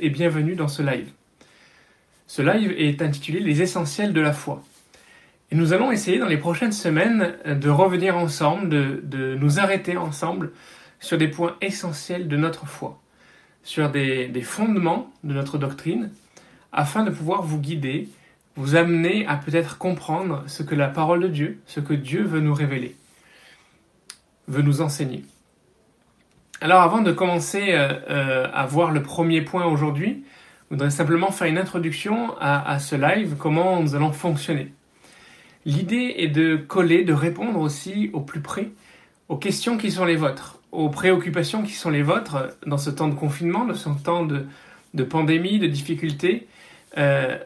et bienvenue dans ce live. Ce live est intitulé Les essentiels de la foi. Et nous allons essayer dans les prochaines semaines de revenir ensemble, de, nous arrêter ensemble sur des points essentiels de notre foi, sur des, des fondements de notre doctrine, afin de pouvoir vous guider, vous amener à peut-être comprendre ce que la parole de Dieu, ce que Dieu veut nous révéler, veut nous enseigner. Alors avant de commencer euh, euh, à voir le premier point aujourd'hui, je voudrais simplement faire une introduction à, ce live, comment nous allons fonctionner. L'idée est de coller, de répondre aussi au plus près aux questions qui sont les vôtres, aux préoccupations qui sont les vôtres dans ce temps de confinement, dans ce temps de, pandémie, de difficultés, euh,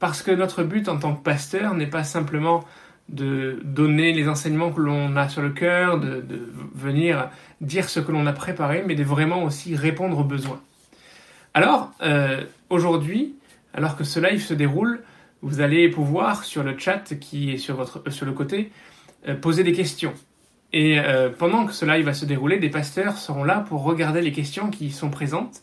parce que notre but en tant que pasteur n'est pas simplement de donner les enseignements que l'on a sur le cœur, de, venir dire ce que l'on a préparé, mais de vraiment aussi répondre aux besoins. Alors, euh, aujourd'hui, alors que ce live se déroule, vous allez pouvoir, sur le chat qui est sur, votre, euh, sur le côté, euh, poser des questions. Et pendant que ce live va se dérouler, des pasteurs seront là pour regarder les questions qui sont présentes.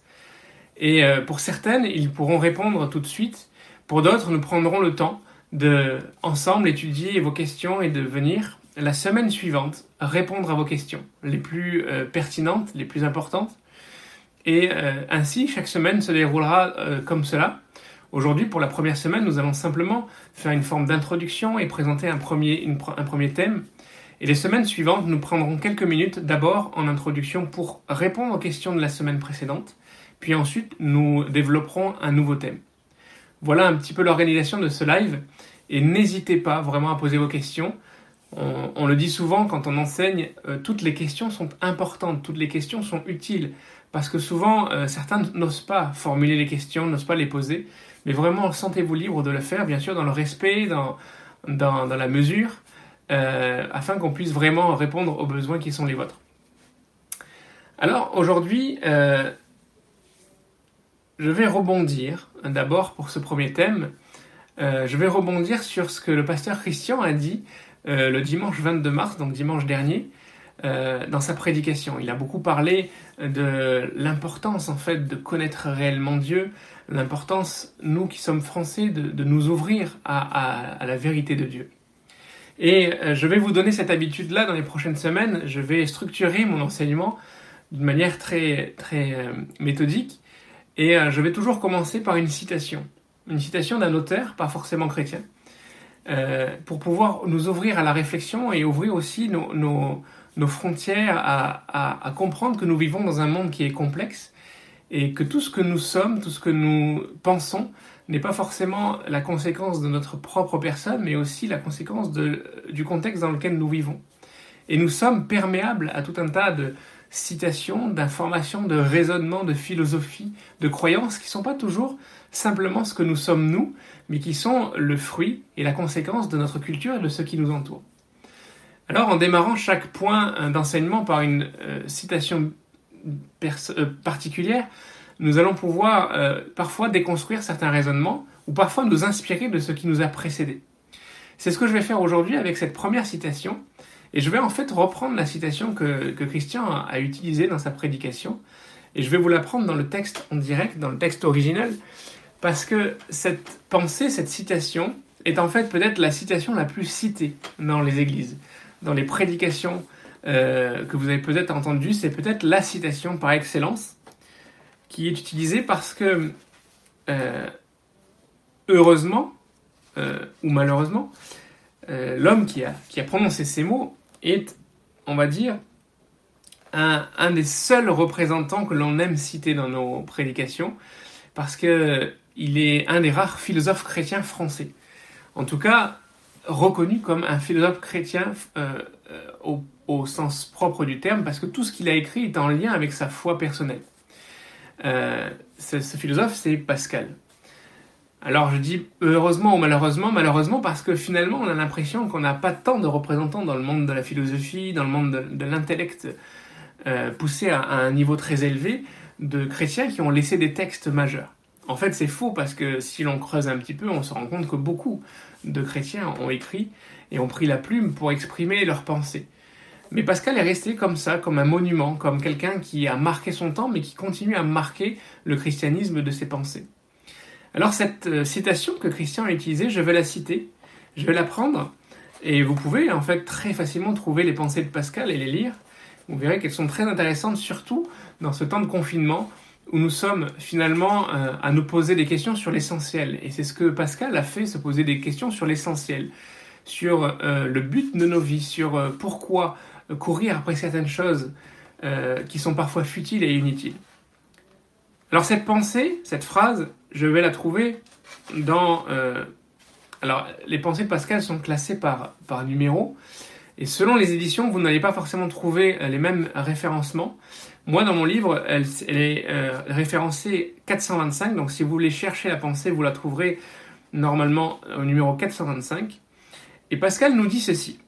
Et pour certaines, ils pourront répondre tout de suite. Pour d'autres, nous prendrons le temps de ensemble étudier vos questions et de venir la semaine suivante répondre à vos questions les plus euh, pertinentes, les plus importantes. Et euh, ainsi, chaque semaine se déroulera euh, comme cela. Aujourd'hui, pour la première semaine, nous allons simplement faire une forme d'introduction et présenter un premier, un premier thème. Et les semaines suivantes, nous prendrons quelques minutes d'abord en introduction pour répondre aux questions de la semaine précédente, puis ensuite nous développerons un nouveau thème. Voilà un petit peu l'organisation de ce live. Et n'hésitez pas vraiment à poser vos questions. On, le dit souvent quand on enseigne, euh, toutes les questions sont importantes, toutes les questions sont utiles. Parce que souvent, euh, certains n'osent pas formuler les questions, n'osent pas les poser. Mais vraiment, sentez-vous libre de le faire, bien sûr, dans le respect, dans, la mesure, euh, afin qu'on puisse vraiment répondre aux besoins qui sont les vôtres. Alors, aujourd'hui, je vais rebondir d'abord pour ce premier thème. Euh, je vais rebondir sur ce que le pasteur Christian a dit euh, le dimanche 22 mars, donc dimanche dernier, euh, dans sa prédication. Il a beaucoup parlé de l'importance en fait de connaître réellement Dieu, l'importance, nous qui sommes français, de, nous ouvrir à, à, la vérité de Dieu. Et je vais vous donner cette habitude-là dans les prochaines semaines. Je vais structurer mon enseignement d'une manière très, très méthodique et euh, je vais toujours commencer par une citation. Une citation d'un auteur, pas forcément chrétien, euh, pour pouvoir nous ouvrir à la réflexion et ouvrir aussi nos, frontières à, comprendre que nous vivons dans un monde qui est complexe et que tout ce que nous sommes, tout ce que nous pensons, n'est pas forcément la conséquence de notre propre personne, mais aussi la conséquence du contexte dans lequel nous vivons. Et nous sommes perméables à tout un tas de, citations, d'informations, de raisonnements, de philosophie, de croyances qui ne sont pas toujours simplement ce que nous sommes nous, mais qui sont le fruit et la conséquence de notre culture et de ce qui nous entoure. Alors en démarrant chaque point euh, d'enseignement par une euh, citation euh, particulière, nous allons pouvoir parfois déconstruire certains raisonnements ou parfois nous inspirer de ce qui nous a précédés. C'est ce que je vais faire aujourd'hui avec cette première citation et je vais en fait reprendre la citation que, Christian a, utilisée dans sa prédication, et je vais vous la prendre dans le texte en direct, dans le texte original, parce que cette pensée, cette citation, est en fait peut-être la citation la plus citée dans les églises, dans les prédications euh, que vous avez peut-être entendues, c'est peut-être la citation par excellence qui est utilisée parce que, euh, heureusement, euh, ou malheureusement, l'homme qui a, qui a prononcé ces mots est, on va dire, un, des seuls représentants que l'on aime citer dans nos prédications, parce qu'il est un des rares philosophes chrétiens français. En tout cas, reconnu comme un philosophe chrétien euh, euh, au, sens propre du terme, parce que tout ce qu'il a écrit est en lien avec sa foi personnelle. Euh, ce, philosophe, c'est Pascal. Alors je dis heureusement ou malheureusement, malheureusement parce que finalement on a l'impression qu'on n'a pas tant de représentants dans le monde de la philosophie, dans le monde de, l'intellect euh, poussé à, un niveau très élevé, de chrétiens qui ont laissé des textes majeurs. En fait c'est faux parce que si l'on creuse un petit peu, on se rend compte que beaucoup de chrétiens ont écrit et ont pris la plume pour exprimer leurs pensées. Mais Pascal est resté comme ça, comme un monument, comme quelqu'un qui a marqué son temps, mais qui continue à marquer le christianisme de ses pensées. Alors cette euh, citation que Christian a utilisée, je vais la citer, je vais la prendre, et vous pouvez en fait très facilement trouver les pensées de Pascal et les lire. Vous verrez qu'elles sont très intéressantes, surtout dans ce temps de confinement où nous sommes finalement euh, à nous poser des questions sur l'essentiel. Et c'est ce que Pascal a fait, se poser des questions sur l'essentiel, sur euh, le but de nos vies, sur pourquoi courir après certaines choses qui sont parfois futiles et inutiles. Alors cette pensée, cette phrase, je vais la trouver dans... alors les pensées de Pascal sont classées par, numéro, et selon les éditions, vous n'allez pas forcément trouver les mêmes référencements. Moi, dans mon livre, elle, est euh, référencée 425, donc si vous voulez chercher la pensée, vous la trouverez normalement au numéro 425. Et Pascal nous dit ceci.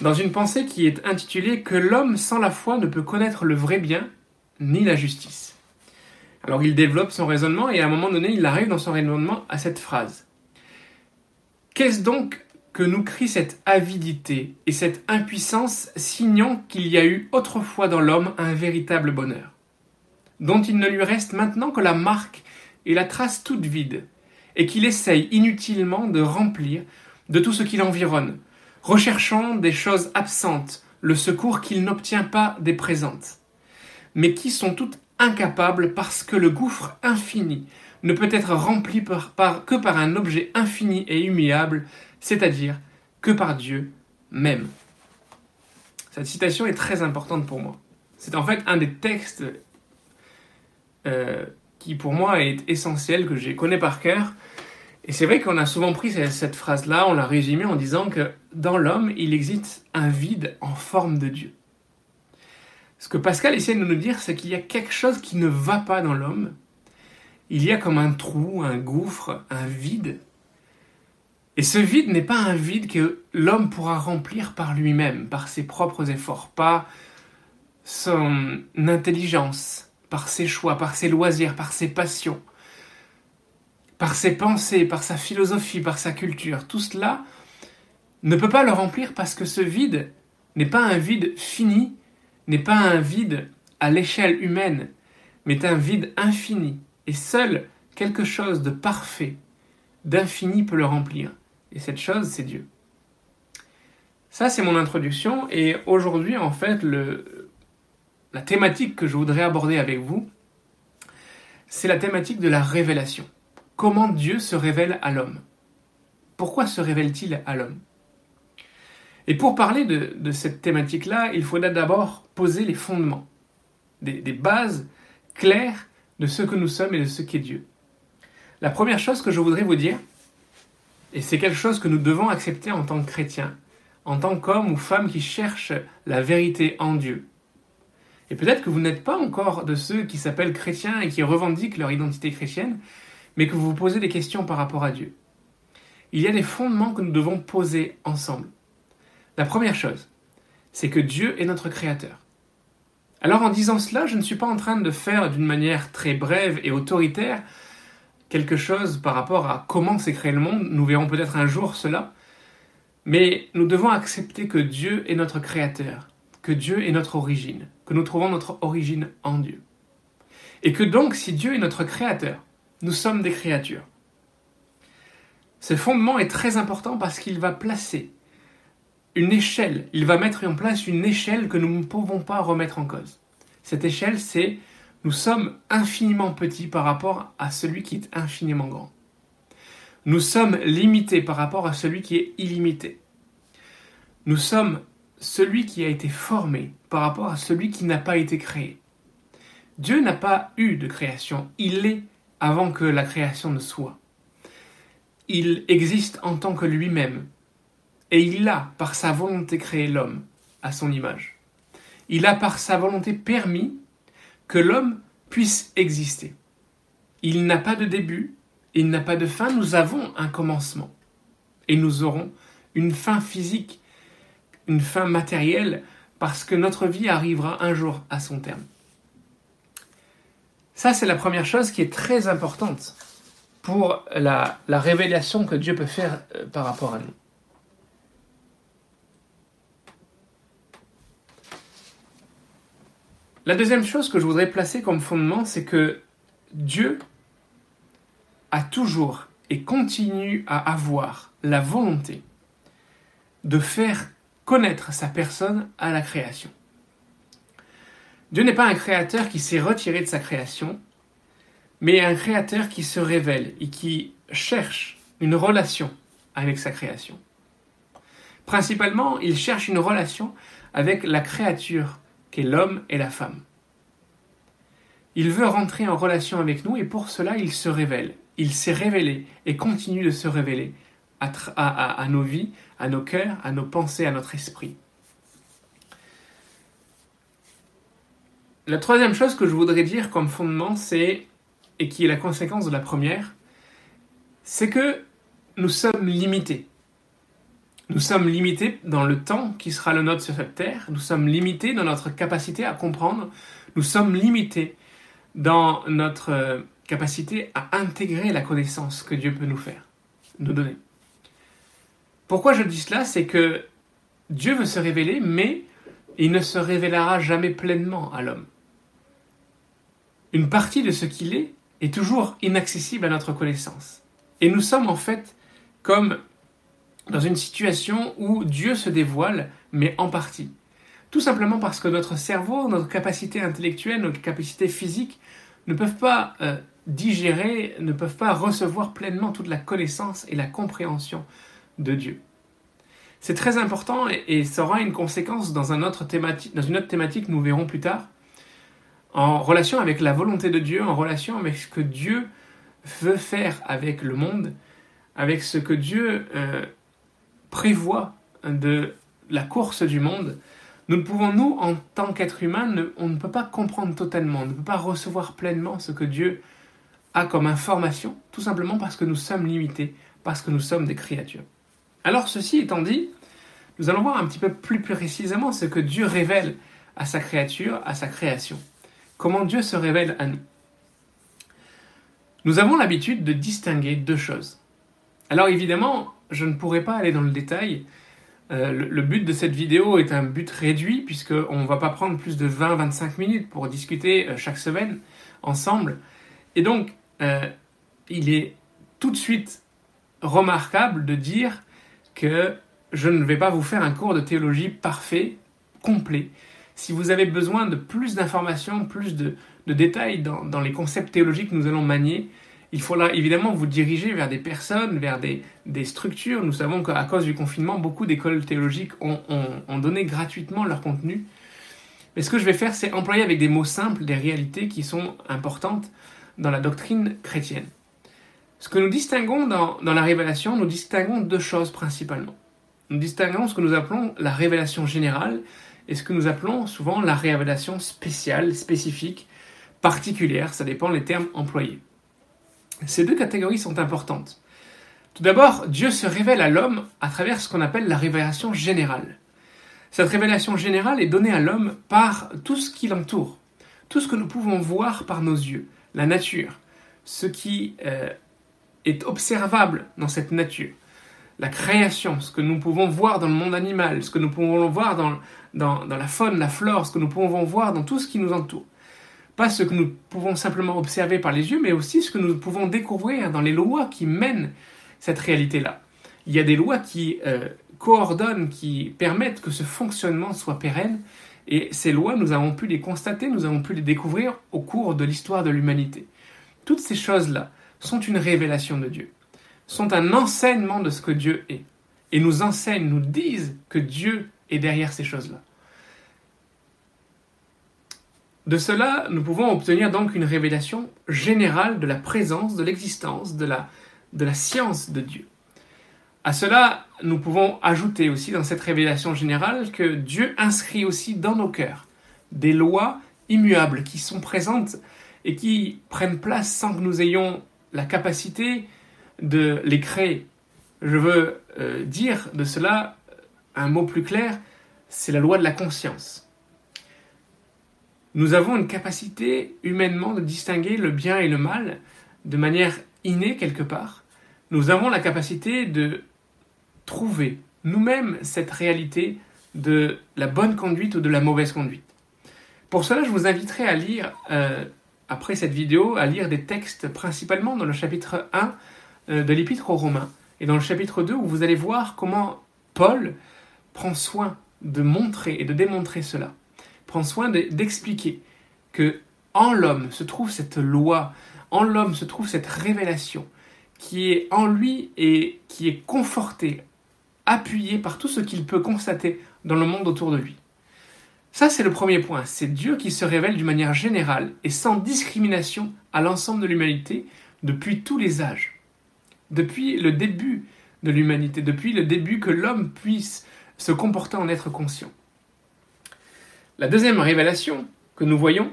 Dans une pensée qui est intitulée Que l'homme sans la foi ne peut connaître le vrai bien ni la justice. Alors il développe son raisonnement et à un moment donné, il arrive dans son raisonnement à cette phrase. Qu'est-ce donc que nous crie cette avidité et cette impuissance, signant qu'il y a eu autrefois dans l'homme un véritable bonheur, dont il ne lui reste maintenant que la marque et la trace toute vide, et qu'il essaye inutilement de remplir de tout ce qui l'environne, recherchant des choses absentes, le secours qu'il n'obtient pas des présentes, mais qui sont toutes incapables parce que le gouffre infini ne peut être rempli que par un objet infini et immuable, c'est-à-dire que par Dieu même. Cette citation est très importante pour moi. C'est en fait un des textes euh, qui pour moi est essentiel, que je connais par cœur. Et c'est vrai qu'on a souvent pris cette, phrase-là, on l'a résumée en disant que dans l'homme, il existe un vide en forme de Dieu. Ce que Pascal essaie de nous dire, c'est qu'il y a quelque chose qui ne va pas dans l'homme. Il y a comme un trou, un gouffre, un vide et ce vide n'est pas un vide que l'homme pourra remplir par lui-même, par ses propres efforts, pas son intelligence, par ses choix, par ses loisirs, par ses passions, par ses pensées, par sa philosophie, par sa culture. Tout cela ne peut pas le remplir parce que ce vide n'est pas un vide fini, n'est pas un vide à l'échelle humaine, mais un vide infini. Et seul quelque chose de parfait, d'infini peut le remplir. Et cette chose, c'est Dieu. Ça, c'est mon introduction. Et aujourd'hui, en fait, la thématique que je voudrais aborder avec vous, c'est la thématique de la révélation. Comment Dieu se révèle à l'homme? Pourquoi se révèle-t-il à l'homme? Et pour parler de, cette thématique-là, il faudra d'abord poser les fondements, des, des bases claires de ce que nous sommes et de ce qu'est Dieu. La première chose que je voudrais vous dire, et c'est quelque chose que nous devons accepter en tant que chrétiens, en tant qu'hommes ou femmes qui cherchent la vérité en Dieu. Et peut-être que vous n'êtes pas encore de ceux qui s'appellent chrétiens et qui revendiquent leur identité chrétienne, mais que vous vous posez des questions par rapport à Dieu. Il y a des fondements que nous devons poser ensemble. La première chose, c'est que Dieu est notre Créateur. Alors en disant cela, je ne suis pas en train de faire d'une manière très brève et autoritaire quelque chose par rapport à comment s'est créé le monde. Nous verrons peut-être un jour cela. Mais nous devons accepter que Dieu est notre créateur, que Dieu est notre origine, que nous trouvons notre origine en Dieu. Et que donc, si Dieu est notre créateur, nous sommes des créatures. Ce fondement est très important parce qu'il va placer une échelle, il va mettre en place une échelle que nous ne pouvons pas remettre en cause. Cette échelle, c'est nous sommes infiniment petits par rapport à celui qui est infiniment grand. Nous sommes limités par rapport à celui qui est illimité. Nous sommes celui qui a été formé par rapport à celui qui n'a pas été créé. Dieu n'a pas eu de création, il est avant que la création ne soit. Il existe en tant que lui-même, et il a, par sa volonté, créé l'homme à son image. Il a, par sa volonté, permis que l'homme puisse exister. Il n'a pas de début, il n'a pas de fin, nous avons un commencement. Et nous aurons une fin physique, une fin matérielle, parce que notre vie arrivera un jour à son terme. Ça, c'est la première chose qui est très importante pour la, révélation que Dieu peut faire euh, par rapport à nous. La deuxième chose que je voudrais placer comme fondement, c'est que Dieu a toujours et continue à avoir la volonté de faire connaître sa personne à la création. Dieu n'est pas un créateur qui s'est retiré de sa création, mais un créateur qui se révèle et qui cherche une relation avec sa création. Principalement, il cherche une relation avec la créature qu'est l'homme et la femme. Il veut rentrer en relation avec nous et pour cela il se révèle. Il s'est révélé et continue de se révéler à, nos vies, à nos cœurs, à nos pensées, à notre esprit. La troisième chose que je voudrais dire comme fondement, c'est, et qui est la conséquence de la première, c'est que nous sommes limités. Nous sommes limités dans le temps qui sera le nôtre sur cette terre, nous sommes limités dans notre capacité à comprendre, nous sommes limités dans notre euh, capacité à intégrer la connaissance que Dieu peut nous faire, nous donner. Pourquoi je dis cela? C'est que Dieu veut se révéler, mais il ne se révélera jamais pleinement à l'homme. Une partie de ce qu'il est est toujours inaccessible à notre connaissance. Et nous sommes en fait comme dans une situation où Dieu se dévoile, mais en partie. Tout simplement parce que notre cerveau, notre capacité intellectuelle, notre capacité physique ne peuvent pas euh, digérer, ne peuvent pas recevoir pleinement toute la connaissance et la compréhension de Dieu. C'est très important et, ça aura une conséquence dans, un autre thématique, dans une autre thématique que nous verrons plus tard, en relation avec la volonté de Dieu, en relation avec ce que Dieu veut faire avec le monde, avec ce que Dieu euh, prévoit de la course du monde. Nous ne pouvons, nous, en tant qu'être humain, on ne peut pas comprendre totalement, on ne peut pas recevoir pleinement ce que Dieu a comme information, tout simplement parce que nous sommes limités, parce que nous sommes des créatures. Alors ceci étant dit, nous allons voir un petit peu plus précisément ce que Dieu révèle à sa créature, à sa création. Comment Dieu se révèle à nous. Nous avons l'habitude de distinguer deux choses. Alors évidemment, je ne pourrai pas aller dans le détail. Euh, le, but de cette vidéo est un but réduit puisqu'on ne va pas prendre plus de 20-25 minutes pour discuter euh, chaque semaine ensemble. Et donc, euh, il est tout de suite remarquable de dire que je ne vais pas vous faire un cours de théologie parfait, complet. Si vous avez besoin de plus d'informations, plus de, détails dans, les concepts théologiques que nous allons manier, il faudra évidemment vous diriger vers des personnes, vers des, structures. Nous savons qu'à cause du confinement, beaucoup d'écoles théologiques ont, ont, donné gratuitement leur contenu. Mais ce que je vais faire, c'est employer avec des mots simples des réalités qui sont importantes dans la doctrine chrétienne. Ce que nous distinguons dans, la révélation, nous distinguons deux choses principalement. Nous distinguons ce que nous appelons la révélation générale et ce que nous appelons souvent la révélation spéciale, spécifique, particulière, ça dépend des termes employés. Ces deux catégories sont importantes. Tout d'abord, Dieu se révèle à l'homme à travers ce qu'on appelle la révélation générale. Cette révélation générale est donnée à l'homme par tout ce qui l'entoure, tout ce que nous pouvons voir par nos yeux, la nature, ce qui euh, est observable dans cette nature, la création, ce que nous pouvons voir dans le monde animal, ce que nous pouvons voir dans, dans, la faune, la flore, ce que nous pouvons voir dans tout ce qui nous entoure. Pas ce que nous pouvons simplement observer par les yeux, mais aussi ce que nous pouvons découvrir dans les lois qui mènent cette réalité-là. Il y a des lois qui euh, coordonnent, qui permettent que ce fonctionnement soit pérenne, et ces lois, nous avons pu les constater, nous avons pu les découvrir au cours de l'histoire de l'humanité. Toutes ces choses-là sont une révélation de Dieu, sont un enseignement de ce que Dieu est, et nous enseignent, nous disent que Dieu est derrière ces choses-là. De cela, nous pouvons obtenir donc une révélation générale de la présence, de l'existence, de la, de la science de Dieu. À cela, nous pouvons ajouter aussi dans cette révélation générale que Dieu inscrit aussi dans nos cœurs des lois immuables qui sont présentes et qui prennent place sans que nous ayons la capacité de les créer. Je veux euh, dire de cela un mot plus clair, c'est la loi de la conscience. Nous avons une capacité humainement de distinguer le bien et le mal de manière innée quelque part. Nous avons la capacité de trouver nous-mêmes cette réalité de la bonne conduite ou de la mauvaise conduite. Pour cela, je vous inviterai à lire, euh, après cette vidéo, à lire des textes principalement dans le chapitre 1 euh, de l'Épître aux Romains et dans le chapitre 2 où vous allez voir comment Paul prend soin de montrer et de démontrer cela, prend soin d'expliquer que en l'homme se trouve cette loi, en l'homme se trouve cette révélation qui est en lui et qui est confortée, appuyée par tout ce qu'il peut constater dans le monde autour de lui. Ça, c'est le premier point. C'est Dieu qui se révèle d'une manière générale et sans discrimination à l'ensemble de l'humanité depuis tous les âges. Depuis le début de l'humanité, depuis le début que l'homme puisse se comporter en être conscient. La deuxième révélation que nous voyons,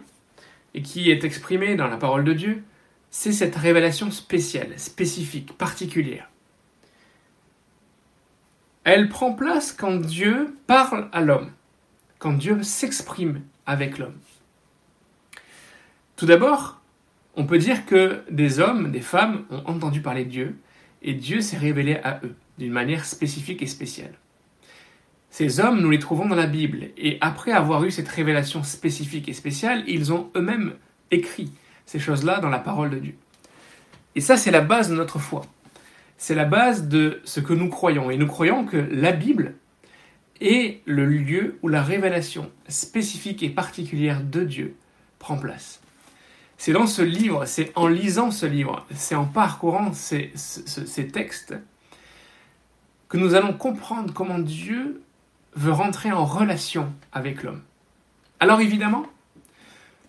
et qui est exprimée dans la parole de Dieu, c'est cette révélation spéciale, spécifique, particulière. Elle prend place quand Dieu parle à l'homme, quand Dieu s'exprime avec l'homme. Tout d'abord, on peut dire que des hommes, des femmes ont entendu parler de Dieu, et Dieu s'est révélé à eux d'une manière spécifique et spéciale. Ces hommes, nous les trouvons dans la Bible, et après avoir eu cette révélation spécifique et spéciale, ils ont eux-mêmes écrit ces choses-là dans la parole de Dieu. Et ça, c'est la base de notre foi. C'est la base de ce que nous croyons. Et nous croyons que la Bible est le lieu où la révélation spécifique et particulière de Dieu prend place. C'est dans ce livre, c'est en lisant ce livre, c'est en parcourant ces, textes que nous allons comprendre comment Dieu veut rentrer en relation avec l'homme. Alors évidemment,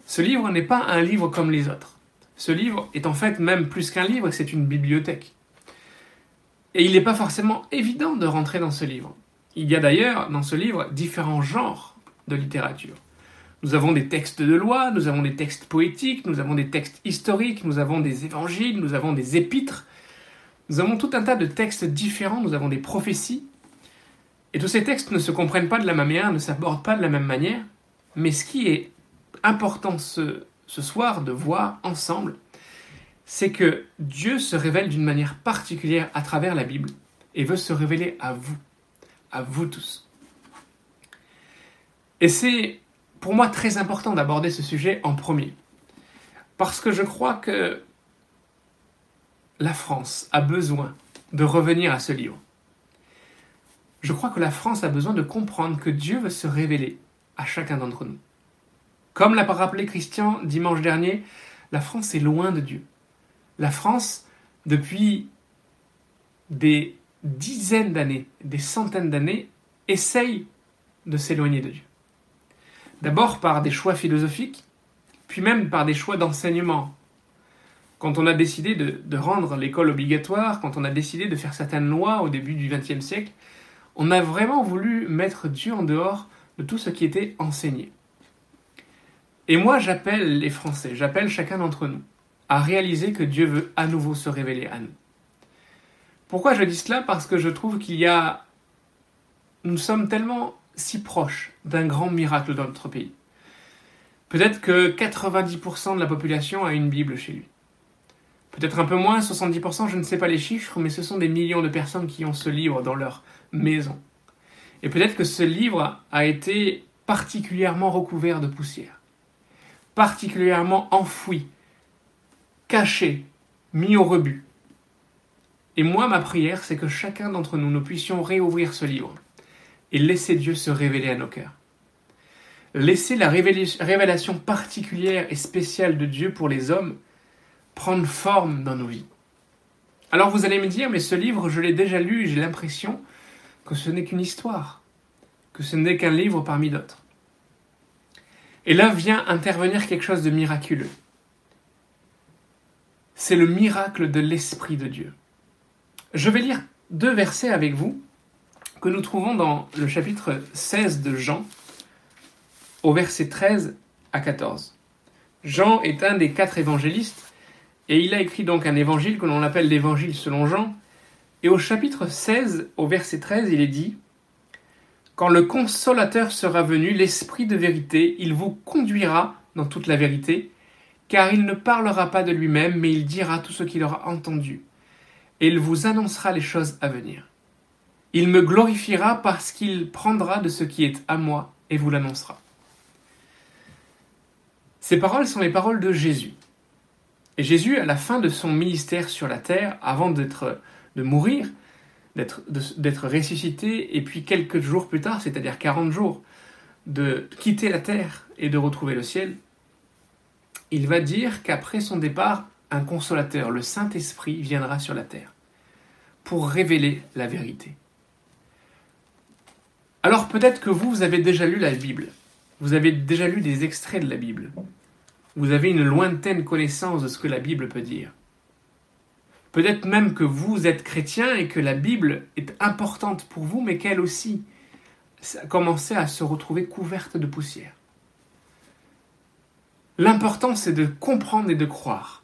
ce livre n'est pas un livre comme les autres. Ce livre est en fait même plus qu'un livre, c'est une bibliothèque. Et il n'est pas forcément évident de rentrer dans ce livre. Il y a d'ailleurs dans ce livre différents genres de littérature. Nous avons des textes de loi, nous avons des textes poétiques, nous avons des textes historiques, nous avons des évangiles, nous avons des épîtres. Nous avons tout un tas de textes différents, nous avons des prophéties. Et tous ces textes ne se comprennent pas de la même manière, ne s'abordent pas de la même manière. Mais ce qui est important ce, soir de voir ensemble, c'est que Dieu se révèle d'une manière particulière à travers la Bible et veut se révéler à vous, à vous tous. Et c'est pour moi très important d'aborder ce sujet en premier, parce que je crois que la France a besoin de revenir à ce livre. Je crois que la France a besoin de comprendre que Dieu veut se révéler à chacun d'entre nous. Comme l'a rappelé Christian dimanche dernier, la France est loin de Dieu. La France, depuis des dizaines d'années, des centaines d'années, essaye de s'éloigner de Dieu. D'abord par des choix philosophiques, puis même par des choix d'enseignement. Quand on a décidé de, rendre l'école obligatoire, quand on a décidé de faire certaines lois au début du XXe siècle, on a vraiment voulu mettre Dieu en dehors de tout ce qui était enseigné. Et moi, j'appelle les Français, j'appelle chacun d'entre nous à réaliser que Dieu veut à nouveau se révéler à nous. Pourquoi je dis cela? Parce que je trouve qu'il y a... Nous sommes tellement si proches d'un grand miracle dans notre pays. Peut-être que 90% de la population a une Bible chez lui. Peut-être un peu moins, 70%, je ne sais pas les chiffres, mais ce sont des millions de personnes qui ont ce livre dans leur maison. Et peut-être que ce livre a été particulièrement recouvert de poussière particulièrement enfoui, caché, mis au rebut. Et moi, ma prière, c'est que chacun d'entre nous, nous puissions réouvrir ce livre et laisser Dieu se révéler à nos cœurs. Laisser la révélation particulière et spéciale de Dieu pour les hommes prendre forme dans nos vies. Alors vous allez me dire, mais ce livre, je l'ai déjà lu j'ai l'impression que ce n'est qu'une histoire, que ce n'est qu'un livre parmi d'autres. Et là vient intervenir quelque chose de miraculeux. C'est le miracle de l'Esprit de Dieu. Je vais lire deux versets avec vous que nous trouvons dans le chapitre 16 de Jean, au verset 13 à 14. Jean est un des quatre évangélistes, et il a écrit donc un évangile que l'on appelle l'évangile selon Jean, et au chapitre 16, au verset 13, il est dit quand le consolateur sera venu, l'Esprit de vérité, il vous conduira dans toute la vérité, car il ne parlera pas de lui-même, mais il dira tout ce qu'il aura entendu, et il vous annoncera les choses à venir. Il me glorifiera parce qu'il prendra de ce qui est à moi et vous l'annoncera. Ces paroles sont les paroles de Jésus. Et Jésus, à la fin de son ministère sur la terre, avant d'être, de mourir, d'être, ressuscité, et puis quelques jours plus tard, c'est-à-dire 40 jours, de quitter la terre et de retrouver le ciel, il va dire qu'après son départ, un consolateur, le Saint-Esprit, viendra sur la terre pour révéler la vérité. Alors peut-être que vous, vous avez déjà lu la Bible, vous avez déjà lu des extraits de la Bible, vous avez une lointaine connaissance de ce que la Bible peut dire. Peut-être même que vous êtes chrétien et que la Bible est importante pour vous, mais qu'elle aussi a commencé à se retrouver couverte de poussière. L'important, c'est de comprendre et de croire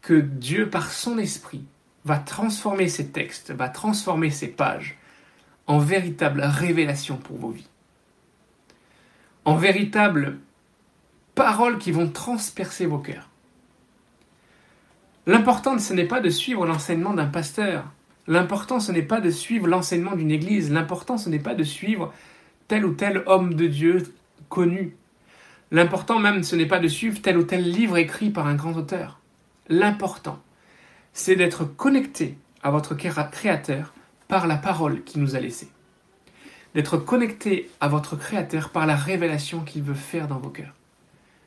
que Dieu, par son esprit, va transformer ces textes, va transformer ces pages en véritable révélation pour vos vies. En véritable paroles qui vont transpercer vos cœurs. L'important, ce n'est pas de suivre l'enseignement d'un pasteur. L'important, ce n'est pas de suivre l'enseignement d'une église. L'important, ce n'est pas de suivre tel ou tel homme de Dieu connu. L'important même, ce n'est pas de suivre tel ou tel livre écrit par un grand auteur. L'important, c'est d'être connecté à votre Créateur par la parole qu'il nous a laissée. D'être connecté à votre Créateur par la révélation qu'il veut faire dans vos cœurs.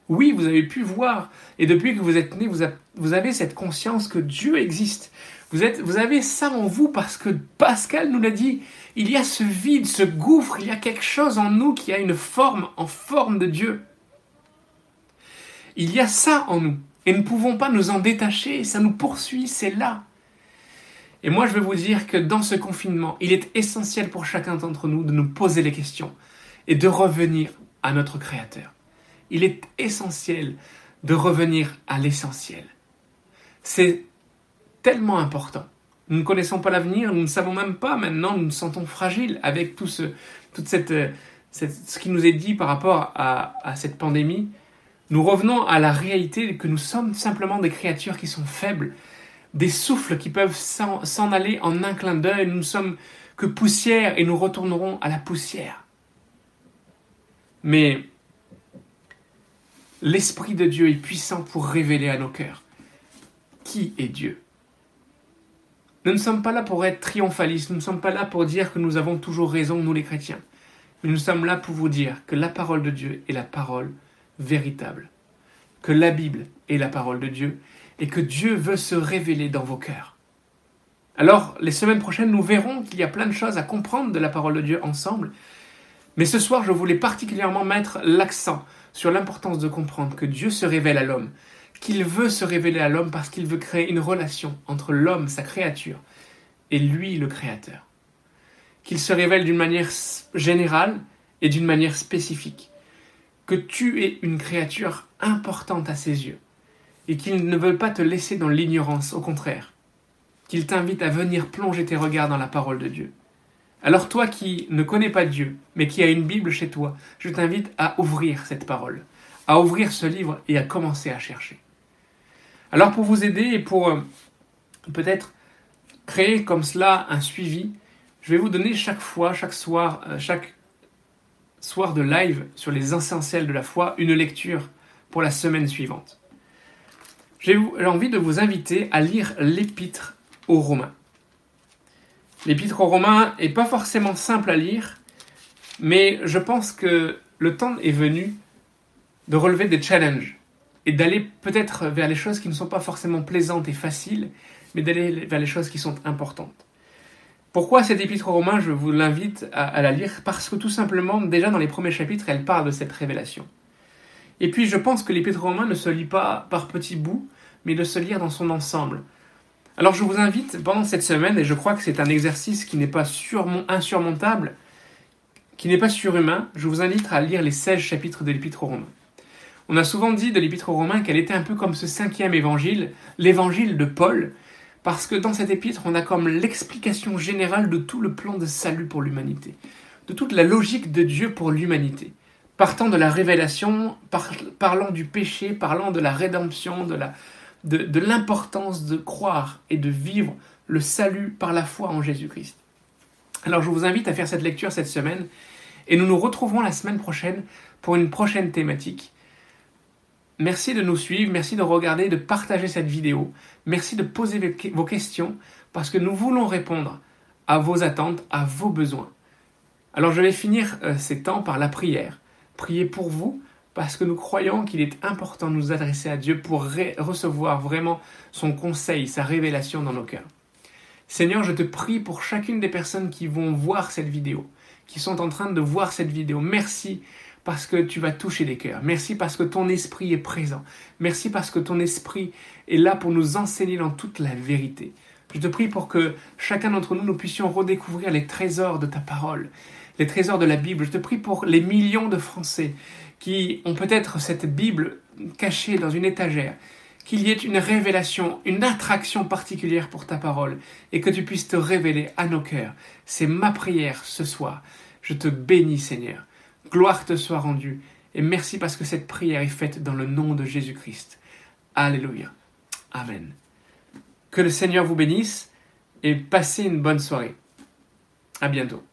Oui, vous avez pu voir, et depuis que vous êtes né, vous, avez cette conscience que Dieu existe. Vous, vous avez ça en vous parce que Pascal nous l'a dit. Il y a ce vide, ce gouffre, il y a quelque chose en nous qui a une forme, en forme de Dieu. Il y a ça en nous. Et nous ne pouvons pas nous en détacher, ça nous poursuit, c'est là. Et moi, je veux vous dire que dans ce confinement, il est essentiel pour chacun d'entre nous de nous poser les questions et de revenir à notre Créateur. Il est essentiel de revenir à l'essentiel. C'est tellement important. Nous ne connaissons pas l'avenir, nous ne savons même pas maintenant, nous nous sentons fragiles avec tout ce, toute cette, ce qui nous est dit par rapport à, à cette pandémie. Nous revenons à la réalité que nous sommes simplement des créatures qui sont faibles, des souffles qui peuvent s'en aller en un clin d'œil. Nous ne sommes que poussière et nous retournerons à la poussière. Mais l'Esprit de Dieu est puissant pour révéler à nos cœurs qui est Dieu. Nous ne sommes pas là pour être triomphalistes, nous ne sommes pas là pour dire que nous avons toujours raison, nous les chrétiens. Mais nous sommes là pour vous dire que la parole de Dieu est la parole véritable, que la Bible est la parole de Dieu et que Dieu veut se révéler dans vos cœurs. Alors, les semaines prochaines, nous verrons qu'il y a plein de choses à comprendre de la parole de Dieu ensemble. Mais ce soir, je voulais particulièrement mettre l'accent sur l'importance de comprendre que Dieu se révèle à l'homme, qu'il veut se révéler à l'homme parce qu'il veut créer une relation entre l'homme, sa créature, et lui, le Créateur. Qu'il se révèle d'une manière générale et d'une manière spécifique. Que tu es une créature importante à ses yeux et qu'il ne veut pas te laisser dans l'ignorance, au contraire, qu'il t'invite à venir plonger tes regards dans la parole de Dieu. Alors toi qui ne connais pas Dieu, mais qui as une Bible chez toi, je t'invite à ouvrir cette parole, à ouvrir ce livre et à commencer à chercher. Alors pour vous aider et pour euh, peut-être créer comme cela un suivi, je vais vous donner chaque fois, chaque soir, euh, chaque soir de live sur les essentiels de la foi, une lecture pour la semaine suivante j'ai envie de vous inviter à lire l'épître aux Romains. L'épître aux Romains n'est pas forcément simple à lire, mais je pense que le temps est venu de relever des challenges et d'aller peut-être vers les choses qui ne sont pas forcément plaisantes et faciles, mais d'aller vers les choses qui sont importantes. Pourquoi cette épître aux Romains Je vous l'invite à, à, la lire? Parce que tout simplement, déjà dans les premiers chapitres, elle parle de cette révélation. Et puis je pense que l'Épître romain ne se lit pas par petits bouts, mais de se lire dans son ensemble. Alors je vous invite pendant cette semaine, et je crois que c'est un exercice qui n'est pas insurmontable, qui n'est pas surhumain, je vous invite à lire les 16 chapitres de l'Épître aux Romains. On a souvent dit de l'Épître aux Romains qu'elle était un peu comme ce cinquième évangile, l'évangile de Paul, parce que dans cet épître, on a comme l'explication générale de tout le plan de salut pour l'humanité, de toute la logique de Dieu pour l'humanité partant de la révélation, parlant du péché, parlant de la rédemption, de, la, de, l'importance de croire et de vivre le salut par la foi en Jésus-Christ. Alors je vous invite à faire cette lecture cette semaine et nous nous retrouverons la semaine prochaine pour une prochaine thématique. merci de nous suivre, merci de regarder, de partager cette vidéo, merci de poser vos questions parce que nous voulons répondre à vos attentes, à vos besoins. Alors je vais finir euh, ces temps par la prière. Prier pour vous parce que nous croyons qu'il est important de nous adresser à Dieu pour recevoir vraiment son conseil, sa révélation dans nos cœurs. Seigneur, je te prie pour chacune des personnes qui vont voir cette vidéo, qui sont en train de voir cette vidéo. Merci parce que tu vas toucher les cœurs. Merci parce que ton esprit est présent. Merci parce que ton esprit est là pour nous enseigner dans toute la vérité. Je te prie pour que chacun d'entre nous, nous puissions redécouvrir les trésors de ta parole, les trésors de la Bible. Je te prie pour les millions de Français qui ont peut-être cette Bible cachée dans une étagère, qu'il y ait une révélation, une attraction particulière pour ta parole, et que tu puisses te révéler à nos cœurs. C'est ma prière ce soir. Je te bénis Seigneur. Gloire te soit rendue, et merci parce que cette prière est faite dans le nom de Jésus-Christ. Alléluia. Amen. Que le Seigneur vous bénisse et passez une bonne soirée. À bientôt.